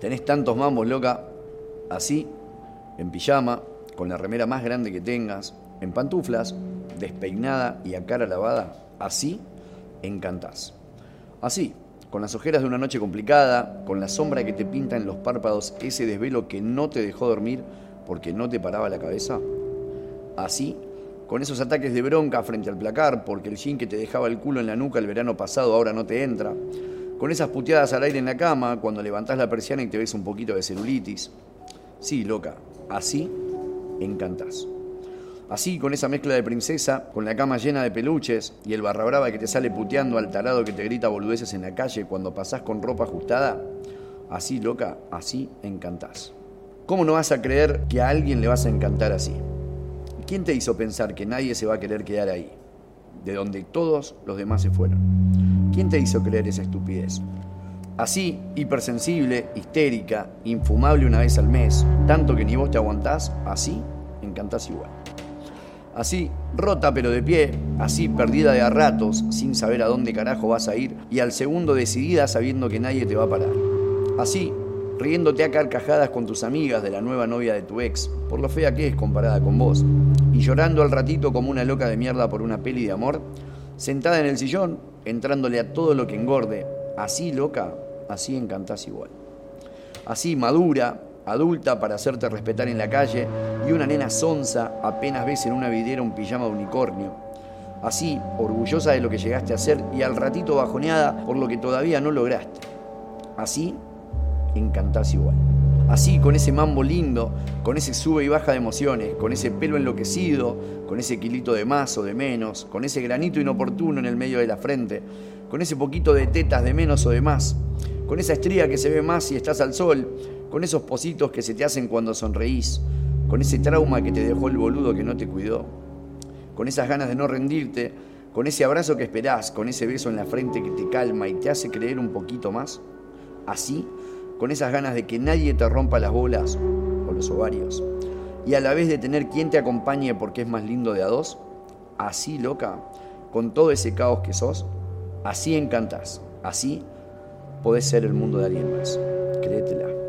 Tenés tantos mambos, loca, así, en pijama, con la remera más grande que tengas, en pantuflas, despeinada y a cara lavada, así encantás. Así, con las ojeras de una noche complicada, con la sombra que te pinta en los párpados, ese desvelo que no te dejó dormir porque no te paraba la cabeza. Así, con esos ataques de bronca frente al placar porque el jean que te dejaba el culo en la nuca el verano pasado ahora no te entra. Con esas puteadas al aire en la cama cuando levantás la persiana y te ves un poquito de celulitis. Sí, loca, así encantás. Así, con esa mezcla de princesa, con la cama llena de peluches y el barra brava que te sale puteando al tarado que te grita boludeces en la calle cuando pasás con ropa ajustada, así, loca, así encantás. ¿Cómo no vas a creer que a alguien le vas a encantar así? ¿Quién te hizo pensar que nadie se va a querer quedar ahí? De donde todos los demás se fueron. ¿Quién te hizo creer esa estupidez? Así, hipersensible, histérica, infumable una vez al mes, tanto que ni vos te aguantás, así encantás igual. Así, rota pero de pie, así perdida de a ratos, sin saber a dónde carajo vas a ir, y al segundo decidida sabiendo que nadie te va a parar. Así, riéndote a carcajadas con tus amigas de la nueva novia de tu ex, por lo fea que es comparada con vos, y llorando al ratito como una loca de mierda por una peli de amor, sentada en el sillón, entrándole a todo lo que engorde, así loca, así encantás igual. Así madura, adulta para hacerte respetar en la calle y una nena sonsa apenas ves en una vidriera un pijama unicornio. Así, orgullosa de lo que llegaste a hacer y al ratito bajoneada por lo que todavía no lograste. Así, encantás igual. Así, con ese mambo lindo, con ese sube y baja de emociones, con ese pelo enloquecido, con ese kilito de más o de menos, con ese granito inoportuno en el medio de la frente, con ese poquito de tetas de menos o de más, con esa estría que se ve más si estás al sol, con esos positos que se te hacen cuando sonreís, con ese trauma que te dejó el boludo que no te cuidó, con esas ganas de no rendirte, con ese abrazo que esperás, con ese beso en la frente que te calma y te hace creer un poquito más, así, con esas ganas de que nadie te rompa las bolas o los ovarios, y a la vez de tener quien te acompañe porque es más lindo de a dos, así loca, con todo ese caos que sos, así encantás, así podés ser el mundo de alguien más. Créetela.